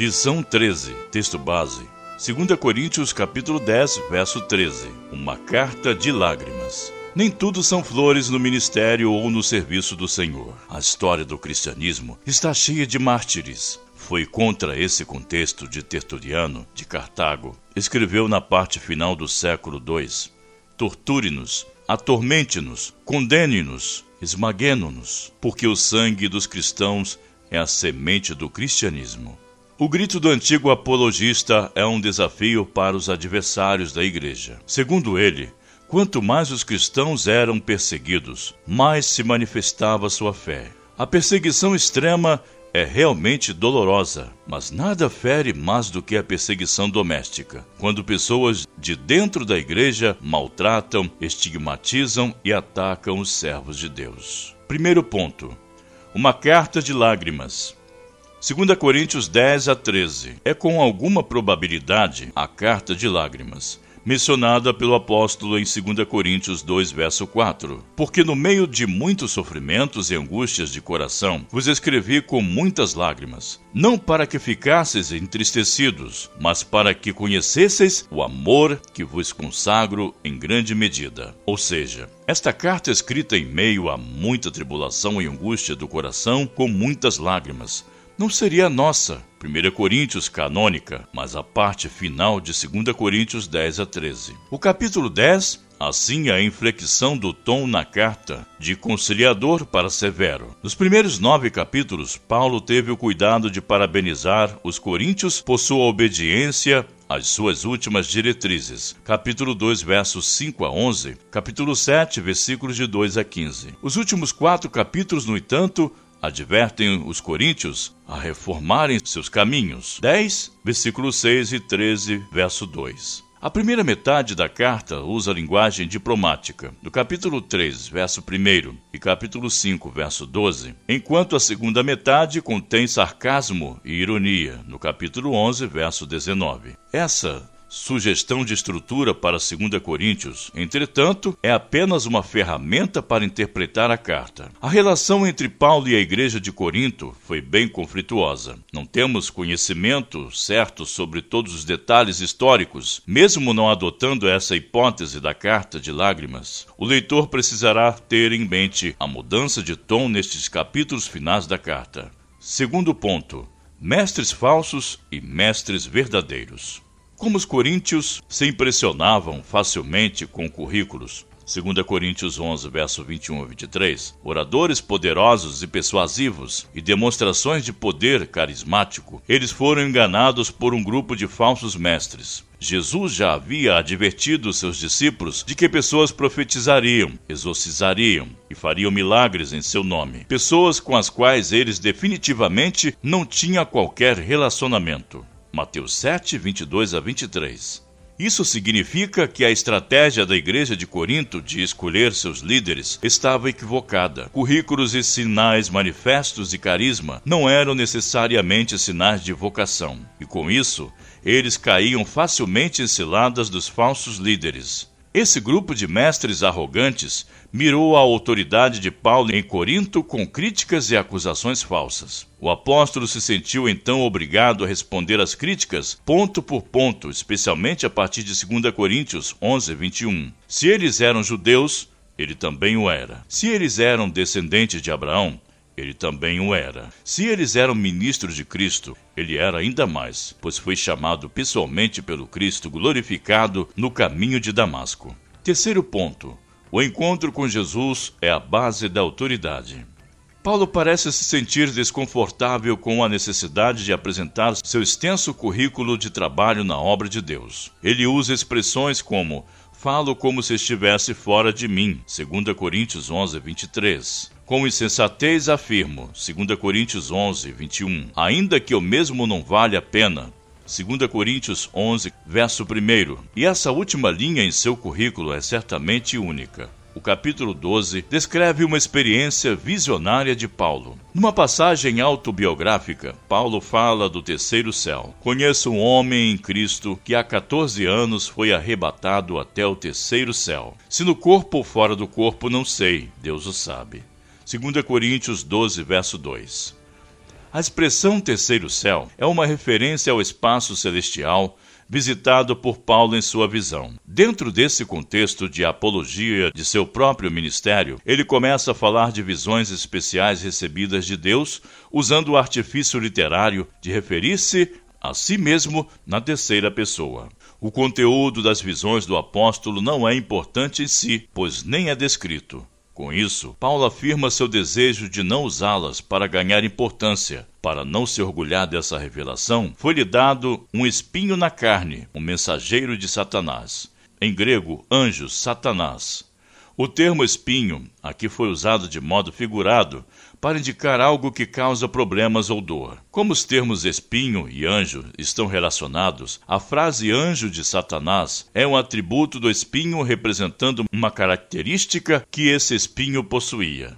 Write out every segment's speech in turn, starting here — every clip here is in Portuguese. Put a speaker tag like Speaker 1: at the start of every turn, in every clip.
Speaker 1: Lição 13, texto base. 2 Coríntios capítulo 10, verso 13. Uma carta de lágrimas. Nem tudo são flores no ministério ou no serviço do Senhor. A história do cristianismo está cheia de mártires. Foi contra esse contexto de Tertuliano, de Cartago, escreveu na parte final do século II: Torture-nos, atormente-nos, condene-nos, esmagueno-nos, porque o sangue dos cristãos é a semente do cristianismo. O grito do antigo apologista é um desafio para os adversários da igreja. Segundo ele, quanto mais os cristãos eram perseguidos, mais se manifestava sua fé. A perseguição extrema é realmente dolorosa, mas nada fere mais do que a perseguição doméstica, quando pessoas de dentro da igreja maltratam, estigmatizam e atacam os servos de Deus. Primeiro ponto: uma carta de lágrimas. 2 Coríntios 10 a 13. É com alguma probabilidade a carta de lágrimas, mencionada pelo apóstolo em 2 Coríntios 2, verso 4. Porque no meio de muitos sofrimentos e angústias de coração, vos escrevi com muitas lágrimas, não para que ficasseis entristecidos, mas para que conhecesseis o amor que vos consagro em grande medida. Ou seja, esta carta é escrita em meio a muita tribulação e angústia do coração, com muitas lágrimas, não seria a nossa, 1 Coríntios canônica, mas a parte final de 2 Coríntios 10 a 13. O capítulo 10 Assim a inflexão do tom na carta, de conciliador para severo. Nos primeiros nove capítulos, Paulo teve o cuidado de parabenizar os coríntios por sua obediência às suas últimas diretrizes. Capítulo 2, versos 5 a 11. Capítulo 7, versículos de 2 a 15. Os últimos quatro capítulos, no entanto, advertem os coríntios a reformarem seus caminhos. 10, versículo 6 e 13, verso 2. A primeira metade da carta usa a linguagem diplomática, do capítulo 3, verso 1 e capítulo 5, verso 12, enquanto a segunda metade contém sarcasmo e ironia, no capítulo 11, verso 19. Essa sugestão de estrutura para 2 Coríntios, entretanto, é apenas uma ferramenta para interpretar a carta. A relação entre Paulo e a igreja de Corinto foi bem conflituosa. Não temos conhecimento certo sobre todos os detalhes históricos, mesmo não adotando essa hipótese da carta de lágrimas. O leitor precisará ter em mente a mudança de tom nestes capítulos finais da carta. Segundo ponto: mestres falsos e mestres verdadeiros. Como os coríntios se impressionavam facilmente com currículos, 2 Coríntios 11, verso 21 a 23, oradores poderosos e persuasivos e demonstrações de poder carismático, eles foram enganados por um grupo de falsos mestres. Jesus já havia advertido seus discípulos de que pessoas profetizariam, exorcizariam e fariam milagres em seu nome, pessoas com as quais eles definitivamente não tinham qualquer relacionamento. Mateus 7, 22 a 23. Isso significa que a estratégia da igreja de Corinto de escolher seus líderes estava equivocada. Currículos e sinais manifestos de carisma não eram necessariamente sinais de vocação, e com isso, eles caíam facilmente em ciladas dos falsos líderes. Esse grupo de mestres arrogantes mirou a autoridade de Paulo em Corinto com críticas e acusações falsas. O apóstolo se sentiu então obrigado a responder às críticas ponto por ponto, especialmente a partir de 2 Coríntios 11, 21. Se eles eram judeus, ele também o era. Se eles eram descendentes de Abraão, ele também o era. Se eles eram ministros de Cristo, ele era ainda mais, pois foi chamado pessoalmente pelo Cristo glorificado no caminho de Damasco. Terceiro ponto: o encontro com Jesus é a base da autoridade. Paulo parece se sentir desconfortável com a necessidade de apresentar seu extenso currículo de trabalho na obra de Deus. Ele usa expressões como falo como se estivesse fora de mim, 2 Coríntios 11, 23. Com insensatez afirmo, 2 Coríntios 11, 21, ainda que eu mesmo não valha a pena, 2 Coríntios 11, verso 1. E essa última linha em seu currículo é certamente única. O capítulo 12 descreve uma experiência visionária de Paulo. Numa passagem autobiográfica, Paulo fala do terceiro céu. Conheço um homem em Cristo que há 14 anos foi arrebatado até o terceiro céu. Se no corpo ou fora do corpo, não sei, Deus o sabe. 2 Coríntios 12, verso 2. A expressão terceiro céu é uma referência ao espaço celestial visitado por Paulo em sua visão. Dentro desse contexto de apologia de seu próprio ministério, ele começa a falar de visões especiais recebidas de Deus, usando o artifício literário de referir-se a si mesmo na terceira pessoa. O conteúdo das visões do apóstolo não é importante em si, pois nem é descrito. Com isso, Paulo afirma seu desejo de não usá-las para ganhar importância. Para não se orgulhar dessa revelação, foi-lhe dado um espinho na carne, um mensageiro de Satanás. Em grego, anjos, Satanás. O termo espinho aqui foi usado de modo figurado para indicar algo que causa problemas ou dor. Como os termos espinho e anjo estão relacionados, a frase anjo de Satanás é um atributo do espinho representando uma característica que esse espinho possuía.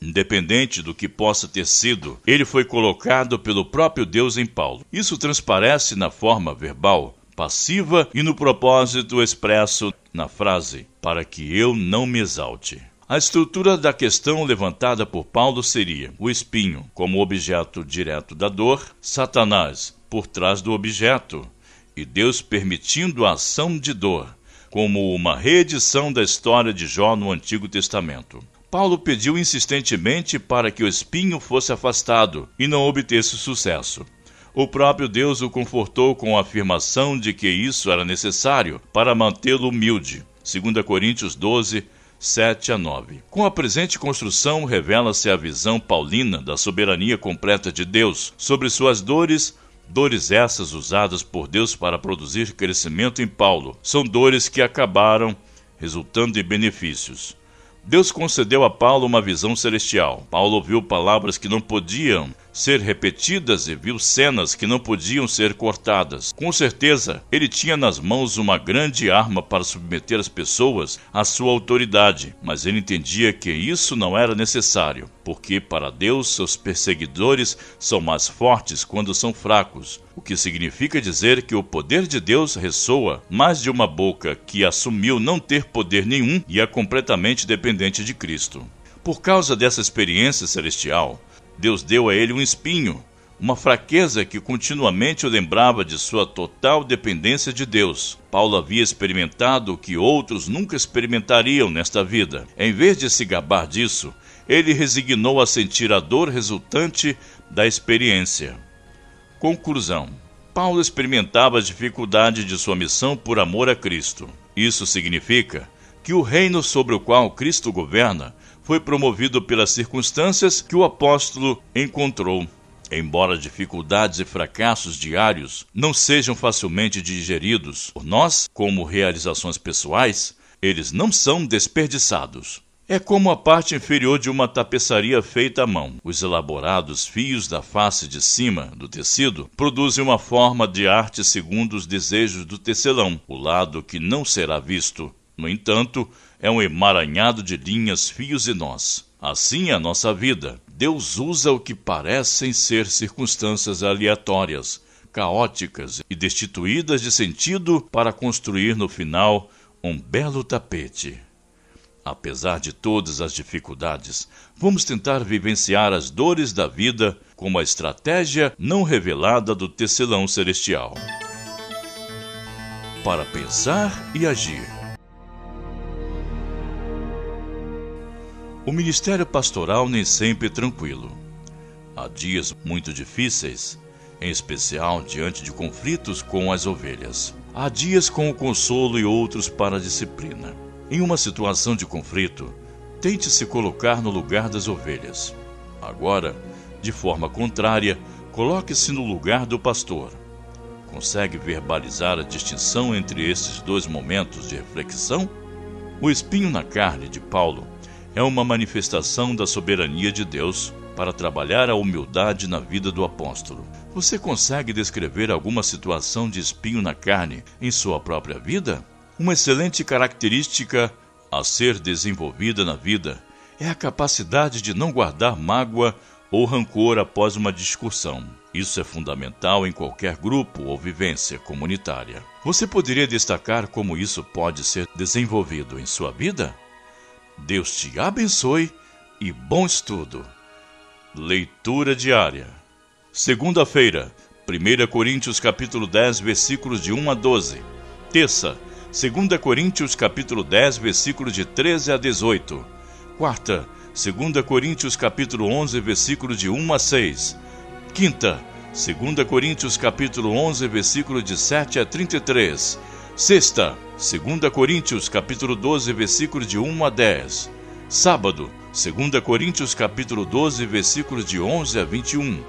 Speaker 1: Independente do que possa ter sido, ele foi colocado pelo próprio Deus em Paulo. Isso transparece na forma verbal, passiva e no propósito expresso na frase, para que eu não me exalte. A estrutura da questão levantada por Paulo seria o espinho como objeto direto da dor, Satanás por trás do objeto e Deus permitindo a ação de dor, como uma reedição da história de Jó no Antigo Testamento. Paulo pediu insistentemente para que o espinho fosse afastado e não obtesse sucesso. O próprio Deus o confortou com a afirmação de que isso era necessário para mantê-lo humilde. 2 Coríntios 12, 7 a 9. Com a presente construção, revela-se a visão paulina da soberania completa de Deus sobre suas dores, dores essas usadas por Deus para produzir crescimento em Paulo. São dores que acabaram resultando em benefícios. Deus concedeu a Paulo uma visão celestial. Paulo ouviu palavras que não podiam ser repetidas e viu cenas que não podiam ser cortadas. Com certeza, ele tinha nas mãos uma grande arma para submeter as pessoas à sua autoridade, mas ele entendia que isso não era necessário, porque para Deus seus perseguidores são mais fortes quando são fracos, o que significa dizer que o poder de Deus ressoa mais de uma boca que assumiu não ter poder nenhum e é completamente dependente de Cristo. Por causa dessa experiência celestial, Deus deu a ele um espinho, uma fraqueza que continuamente o lembrava de sua total dependência de Deus. Paulo havia experimentado o que outros nunca experimentariam nesta vida. Em vez de se gabar disso, ele resignou a sentir a dor resultante da experiência. Conclusão: Paulo experimentava a dificuldade de sua missão por amor a Cristo. Isso significa que o reino sobre o qual Cristo governa foi promovido pelas circunstâncias que o apóstolo encontrou. Embora dificuldades e fracassos diários não sejam facilmente digeridos por nós como realizações pessoais, eles não são desperdiçados. É como a parte inferior de uma tapeçaria feita à mão. Os elaborados fios da face de cima do tecido produzem uma forma de arte segundo os desejos do tecelão, o lado que não será visto. No entanto, é um emaranhado de linhas, fios e nós. Assim é a nossa vida. Deus usa o que parecem ser circunstâncias aleatórias, caóticas e destituídas de sentido para construir no final um belo tapete. Apesar de todas as dificuldades, vamos tentar vivenciar as dores da vida como a estratégia não revelada do tecelão celestial. Para pensar e agir. O ministério pastoral nem sempre é tranquilo. Há dias muito difíceis, em especial diante de conflitos com as ovelhas. Há dias com o consolo e outros para a disciplina. Em uma situação de conflito, tente se colocar no lugar das ovelhas. Agora, de forma contrária, coloque-se no lugar do pastor. Consegue verbalizar a distinção entre esses dois momentos de reflexão? O espinho na carne de Paulo é uma manifestação da soberania de Deus para trabalhar a humildade na vida do apóstolo. Você consegue descrever alguma situação de espinho na carne em sua própria vida? Uma excelente característica a ser desenvolvida na vida é a capacidade de não guardar mágoa ou rancor após uma discussão. Isso é fundamental em qualquer grupo ou vivência comunitária. Você poderia destacar como isso pode ser desenvolvido em sua vida? Deus te abençoe e bom estudo. Leitura diária. Segunda-feira, 1 Coríntios capítulo 10, versículos de 1 a 12. Terça, 2 Coríntios capítulo 10, versículos de 13 a 18. Quarta, 2 Coríntios capítulo 11, versículos de 1 a 6. Quinta, 2 Coríntios capítulo 11, versículos de 7 a 33. Sexta, 2 Coríntios capítulo 12, versículos de 1 a 10. Sábado, 2 Coríntios capítulo 12, versículos de 11 a 21.